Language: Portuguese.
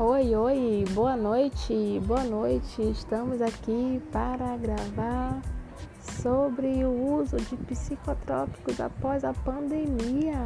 Oi, oi, boa noite, boa noite. Estamos aqui para gravar sobre o uso de psicotrópicos após a pandemia.